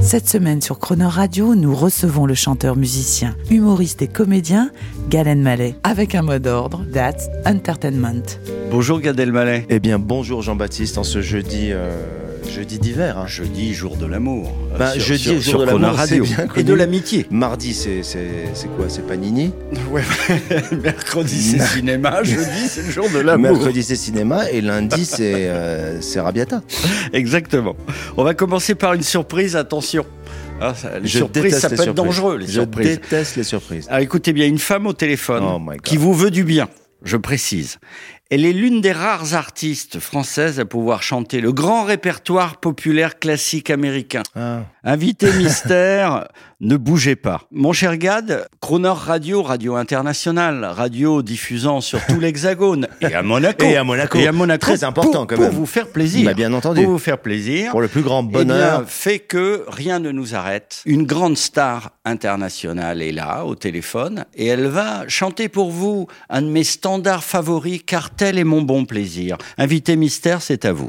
Cette semaine sur Croner Radio, nous recevons le chanteur, musicien, humoriste et comédien Galen Mallet avec un mot d'ordre, That's Entertainment. Bonjour Gad Elmaleh. Eh bien, bonjour Jean-Baptiste, en ce jeudi, euh, jeudi d'hiver. hein. Jeudi, jour de l'amour. Bah, sur- jeudi sur- jour sur de l'amour, Radio. c'est bien Et de l'amitié. Mardi, c'est quoi? C'est Panini? Ouais, mercredi c'est cinéma, jeudi c'est le jour de l'amour. Mercredi, c'est cinéma. Et lundi, c'est euh, c'est Rabiata. Exactement. On va commencer par une surprise, attention. Ah, ça- les Je surprises, déteste ça les peut être surprises. dangereux, les Je surprises. déteste les surprises. Alors écoutez bien, une femme au téléphone Oh qui vous veut du bien, je précise. Elle est l'une des rares artistes françaises à pouvoir chanter le grand répertoire populaire classique américain. Ah. Invité mystère, ne bougez pas. Mon cher Gad, Croner Radio, radio internationale, radio diffusant sur tout l'Hexagone et à Monaco. Et à Monaco. Et à Monaco. Très important, pour, quand pour même. vous faire plaisir. Bah, bien entendu. Pour vous faire plaisir. Pour le plus grand Eh bien, bonheur. fait que rien ne nous arrête. Une grande star internationale est là, au téléphone, et elle va chanter pour vous un de mes standards favoris, car tel est mon bon plaisir. Invité mystère, c'est à vous.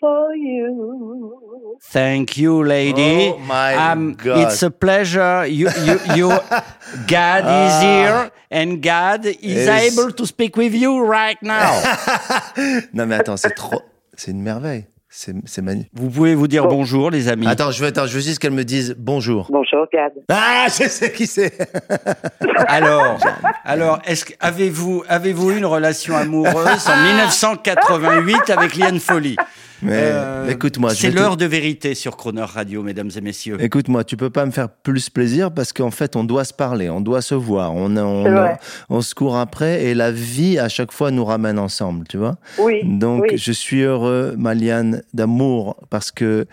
for you. Thank you, lady. Oh my Um, God. It's a pleasure. You, you, you, God is here, and God is able to speak with you right now. Non, mais attends, c'est trop. C'est une merveille. C'est magnifique. Vous pouvez vous dire bonjour, les amis. Attends, je veux, attends, je veux juste qu'elle me dise bonjour. Bonjour, Gad. Ah, je sais qui c'est. Alors, alors, est-ce avez-vous avez-vous eu une relation amoureuse en 1988 avec Liane Folly? Euh, écoute-moi, c'est te- l'heure de vérité sur Croner Radio, mesdames et messieurs. Écoute-moi, tu peux pas me faire plus plaisir parce qu'en fait, on doit se parler, on doit se voir, on, on, on se court après et la vie à chaque fois nous ramène ensemble, tu vois? Oui. Donc, oui. je suis heureux, Maliane, d'amour parce que,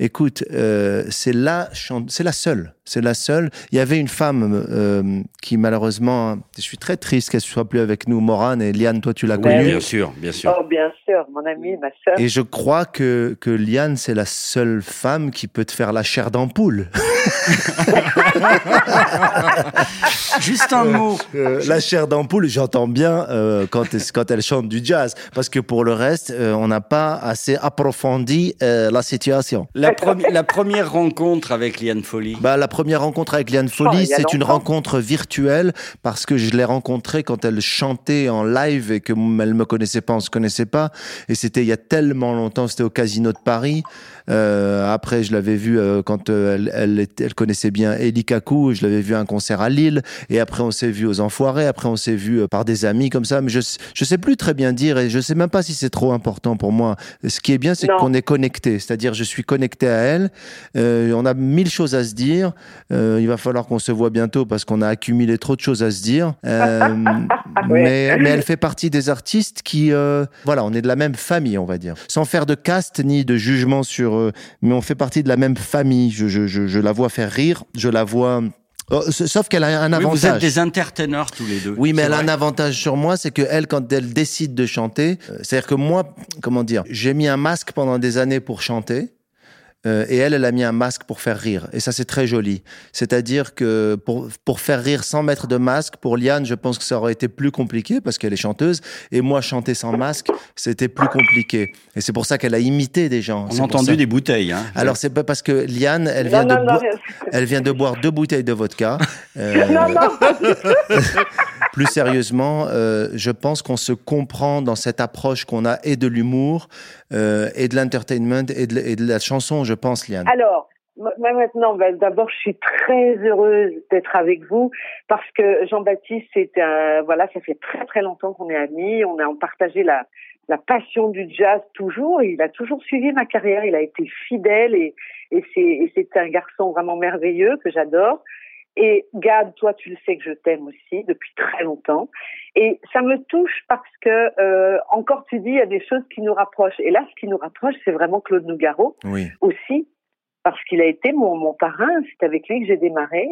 écoute, euh, c'est la c'est la seule, c'est la seule. Il y avait une femme euh, qui malheureusement, je suis très triste qu'elle soit plus avec nous, Morane et Liane, toi tu l'as Oui, connue. bien sûr, bien sûr. Oh, bien sûr, mon ami, ma soeur. Et je crois que, que Liane, c'est la seule femme qui peut te faire la chair d'ampoule. Juste un mot. Euh, la chair d'ampoule, j'entends bien euh, quand, quand elle chante du jazz, parce que pour le reste, euh, on n'a pas assez approfondi euh, la situation. La, premi- la première rencontre avec Liane Folly. Bah, la première rencontre avec Liane Oh, Folly, c'est une rencontre virtuelle parce que je l'ai rencontrée quand elle chantait en live et que m- elle me connaissait pas, on se connaissait pas. Et c'était il y a tellement longtemps, c'était au Casino de Paris. Euh, après, je l'avais vue euh, quand euh, elle, elle, était- elle connaissait bien Eli Kaku. Je l'avais vu à un concert à Lille. Et après, on s'est vu aux Enfoirés. Après, on s'est vu euh, par des amis comme ça. Mais je je sais plus très bien dire et je sais même pas si c'est trop important pour moi. Ce qui est bien, c'est qu'on est connecté. C'est-à-dire, je suis connecté à elle. Euh, on a mille choses à se dire. Euh, il va falloir qu'on se voit bientôt parce qu'on a accumulé trop de choses à se dire. Euh, Oui. mais, mais elle fait partie des artistes qui, voilà, on est de la même famille, on va dire, sans faire de caste ni de jugement sur. eux, mais on fait partie de la même famille. Je, je, je, je la vois faire rire. Je la vois. Oh, sauf qu'elle a un Oui, avantage. vous êtes des entertainers tous les deux. Oui, mais elle a un avantage sur moi, c'est que elle, quand elle décide de chanter, euh, c'est-à-dire que moi, comment dire, j'ai mis un masque pendant des années pour chanter. Euh, et elle, elle a mis un masque pour faire rire. Et ça, c'est très joli. C'est-à-dire que pour, pour faire rire sans mettre de masque, pour Liane, je pense que ça aurait été plus compliqué parce qu'elle est chanteuse. Et moi, chanter sans masque, c'était plus compliqué. Et c'est pour ça qu'elle a imité des gens. On a entendu ça. des bouteilles. Hein. Alors, c'est pas parce que Liane, elle vient, non, de non, boi- non, elle vient de boire deux bouteilles de vodka. Euh, non, non. plus sérieusement, euh, je pense qu'on se comprend dans cette approche qu'on a et de l'humour, euh, et de l'entertainment, et de, la chanson, je pense, Liane. Alors, maintenant, ben, d'abord, je suis très heureuse d'être avec vous parce que Jean-Baptiste, c'est un, voilà, ça fait très très longtemps qu'on est amis. On a partagé la, passion du jazz toujours. Il a toujours suivi ma carrière. Il a été fidèle et c'est un garçon vraiment merveilleux que j'adore. Et Gad, toi, tu le sais que je t'aime aussi depuis très longtemps. Et ça me touche parce que euh, encore tu dis il y a des choses qui nous rapprochent. Et là, ce qui nous rapproche, c'est vraiment Claude Nougaro Oui. aussi parce qu'il a été mon, mon parrain. C'est avec lui que j'ai démarré.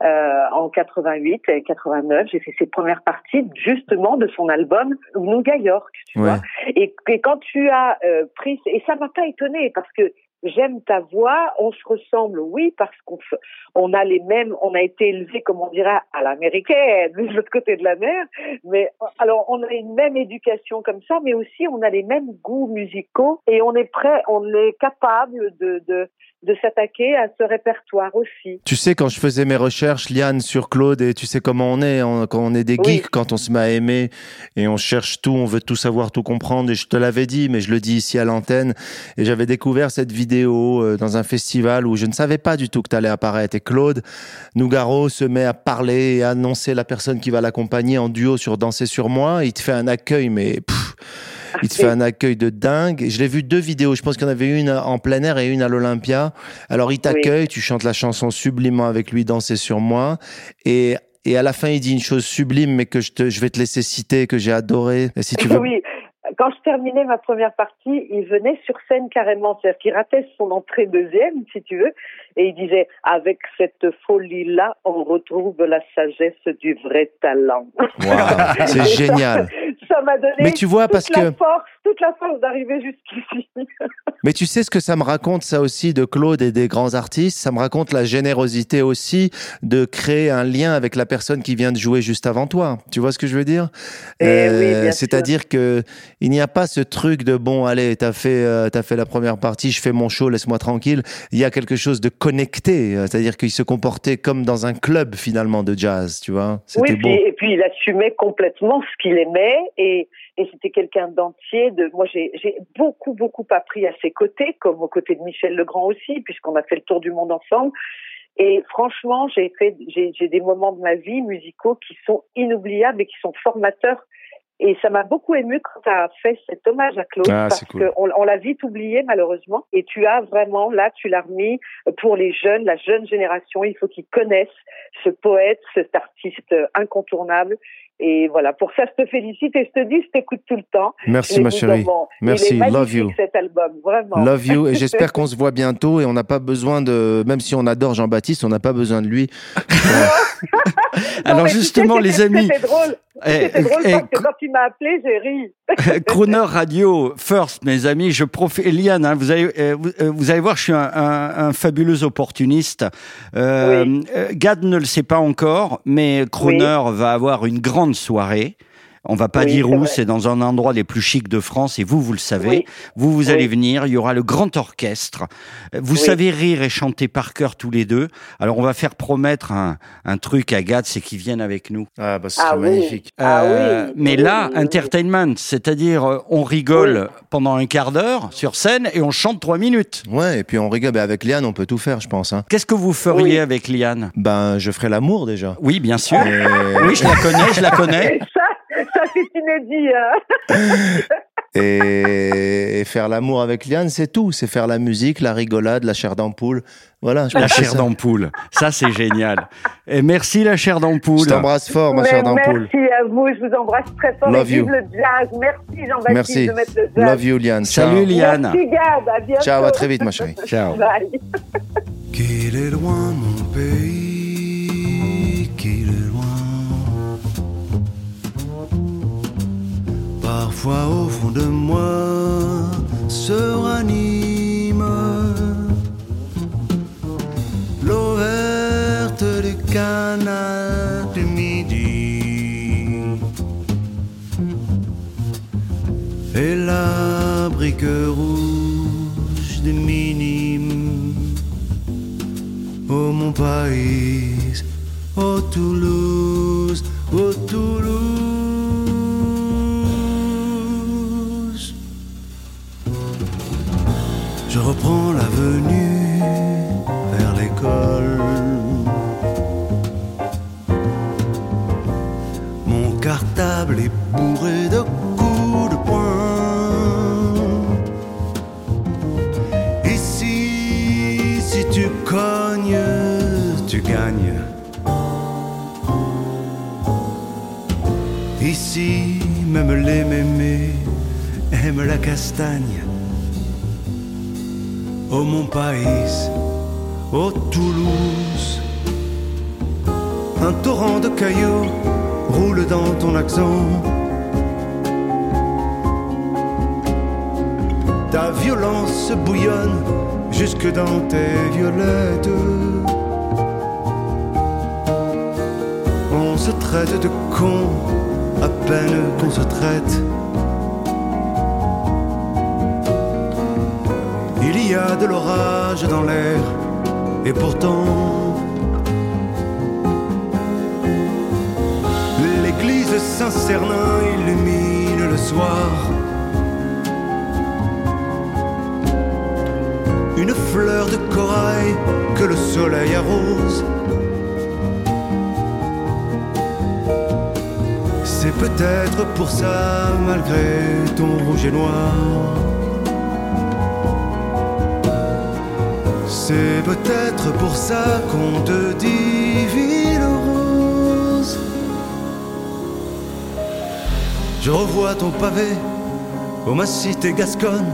Euh, en 88 et 89, j'ai fait ses premières parties justement de son album Nougat York, tu Ouais. vois. Et, et quand tu as euh, pris, et ça m'a pas étonné parce que j'aime ta voix, on se ressemble, oui, parce qu'on on a les mêmes, on a été élevés, comme on dirait, à l'américaine, de l'autre côté de la mer. Mais alors, on a une même éducation comme ça, mais aussi on a les mêmes goûts musicaux et on est prêt, on est capable de de, de s'attaquer à ce répertoire aussi. Tu sais, quand je faisais mes recherches, Liane, sur Claude, et tu sais comment on est, on- quand on est des Oui. geeks, quand on se met à aimer, et on cherche tout, on veut tout savoir, tout comprendre, et je te l'avais dit, mais je le dis ici à l'antenne, et j'avais découvert cette vidéo euh, dans un festival où je ne savais pas du tout que tu allais apparaître, et Claude Nougaro se met à parler et à annoncer la personne qui va l'accompagner en duo sur Danser sur moi, il te fait un accueil, mais... pff, il te fait un accueil de dingue. Et Je l'ai vu deux vidéos. Je pense qu'il y en avait une en plein air et une à l'Olympia. Alors, il t'accueille, tu chantes la chanson sublimement avec lui, Danser sur moi. Et, et à la fin, il dit une chose sublime, mais que je, te, je vais te laisser citer, que j'ai adoré. Et si tu veux. Oui. Quand je terminais ma première partie, il venait sur scène carrément, c'est-à-dire qu'il ratait son entrée deuxième, si tu veux, et il disait avec cette folie-là, on retrouve la sagesse du vrai talent. C'est génial. Ça m'a donné Mais tu vois, toute parce la que- force, toute la force d'arriver jusqu'ici. Mais tu sais ce que ça me raconte, ça aussi, de Claude et des grands artistes? Ça me raconte la générosité aussi de créer un lien avec la personne qui vient de jouer juste avant toi. Tu vois ce que je veux dire? Eh oui, bien sûr. C'est-à-dire que il n'y a pas ce truc de bon, allez, t'as fait, euh, t'as fait la première partie, je fais mon show, laisse-moi tranquille. Il y a quelque chose de connecté, euh, c'est-à-dire qu'il se comportait comme dans un club finalement de jazz, tu vois? Oui, beau. et puis il assumait complètement ce qu'il aimait et, et c'était quelqu'un d'entier. De, moi, j'ai beaucoup, beaucoup appris à ses côtés, comme aux côtés de Michel Legrand aussi, puisqu'on a fait le tour du monde ensemble. Et franchement, j'ai fait, j'ai j'ai des moments de ma vie musicaux qui sont inoubliables et qui sont formateurs. Et ça m'a beaucoup ému quand tu as fait cet hommage à Claude, Ah, parce cool. qu'on on l'a vite oublié malheureusement. Et tu as vraiment, là, tu l'as remis pour les jeunes, la jeune génération. Il faut qu'ils connaissent ce poète, cet artiste incontournable. Et voilà, pour ça, je te félicite et je te dis, je t'écoute tout le temps. Merci ma chérie. Merci, Il est love you. cet album, vraiment. Love you et j'espère qu'on se voit bientôt et on n'a pas besoin de même si on adore Jean-Baptiste, on n'a pas besoin de lui. Non, Alors mais tu sais, justement, les amis, C'était drôle. eh, C'était drôle eh, parce que quand tu m'as appelé, j'ai ri. Crooner Radio First, mes amis. Je profite. Eliane, hein, vous allez, euh, vous, euh, vous allez voir, je suis un, un- un fabuleux opportuniste. Euh, Oui. euh, Gad ne le sait pas encore, mais Crooner va avoir une grande soirée. On va pas Oui, dire où, c'est dans un endroit les plus chics de France et vous, vous le savez. Oui. Vous, vous Oui. allez venir, il y aura le grand orchestre. Vous Oui. savez rire et chanter par cœur tous les deux. Alors on va faire promettre un, un truc à Gad, c'est qu'il vienne avec nous. Ah bah ce Ah magnifique. Ah Euh, oui, mais oui, là, entertainment, c'est-à-dire euh, on rigole pendant un quart d'heure sur scène et on chante trois minutes. Ouais, et puis on rigole Ben, avec Liane, on peut tout faire, je pense hein. Qu'est-ce que vous feriez Oui. avec Liane? Ben je ferai l'amour déjà. Oui, bien sûr. Et- Oui, je la connais, je la connais. Ça, inédit. hein. Et, et faire l'amour avec Liane, c'est tout. C'est faire la musique, la rigolade, la chair d'ampoule. Voilà. je La chair d'ampoule. Ça, c'est génial. Et merci, la chair Je d'ampoule. t'embrasse fort, ma Mais chair d'ampoule. merci à vous, je vous embrasse très fort. Love et you. le jazz. Merci Jean-Baptiste Merci. de mettre le jazz. Love you, Liane. Salut, Liane. Merci à bientôt. Ciao, à très vite, ma chérie. Ciao. Bye. Qu'il est loin mon pays, Parfois au fond de moi se ranime l'eau verte du canal du midi et la brique rouge des minimes. Oh mon pays, Je reprends l'avenue vers l'école. Mon cartable est bourré de coups de poing. Ici, si tu cognes, tu gagnes. Ici, même les mémés aiment la castagne. Au mon pays, au Toulouse, un torrent de cailloux roule dans ton accent. Ta violence bouillonne jusque dans tes violettes. On se traite de con à peine qu'on se traite. Il y a de l'orage dans l'air et pourtant l'église Saint-Cernin illumine le soir. Une fleur de corail que le soleil arrose. C'est peut-être pour ça, malgré ton rouge et noir. C'est peut-être pour ça qu'on te dit ville rose. Je revois ton pavé ô ma cité gasconne.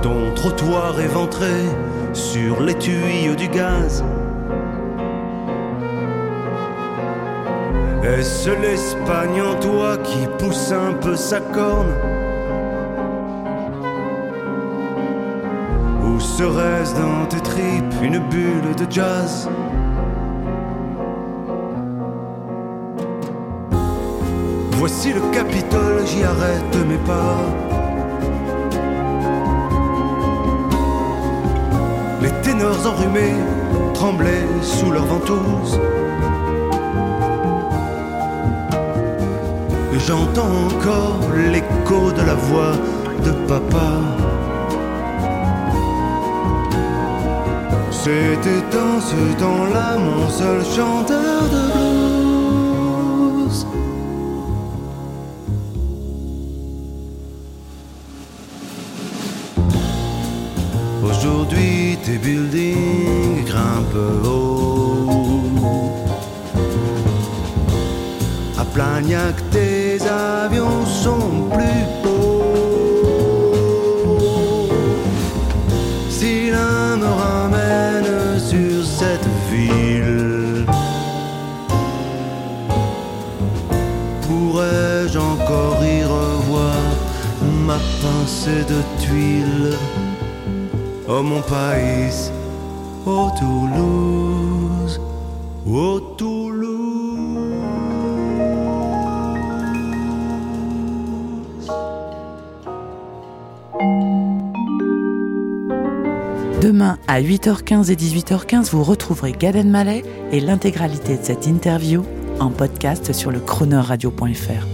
Ton trottoir éventré sur les tuyaux du gaz. Est-ce l'Espagne en toi qui pousse un peu sa corne? Serait-ce dans tes tripes une bulle de jazz? Voici le Capitole, j'y arrête mes pas. Les ténors enrhumés tremblaient sous leurs ventouses. Et j'entends encore l'écho de la voix de papa. C'était dans ce temps-là mon seul chanteur de blues. Aujourd'hui, tes buildings Oh mon pays, oh Toulouse, oh Toulouse. Demain à 8h15 et 18h15, vous retrouverez Galen Mallet et l'intégralité de cette interview en podcast sur le chroneurradio.fr.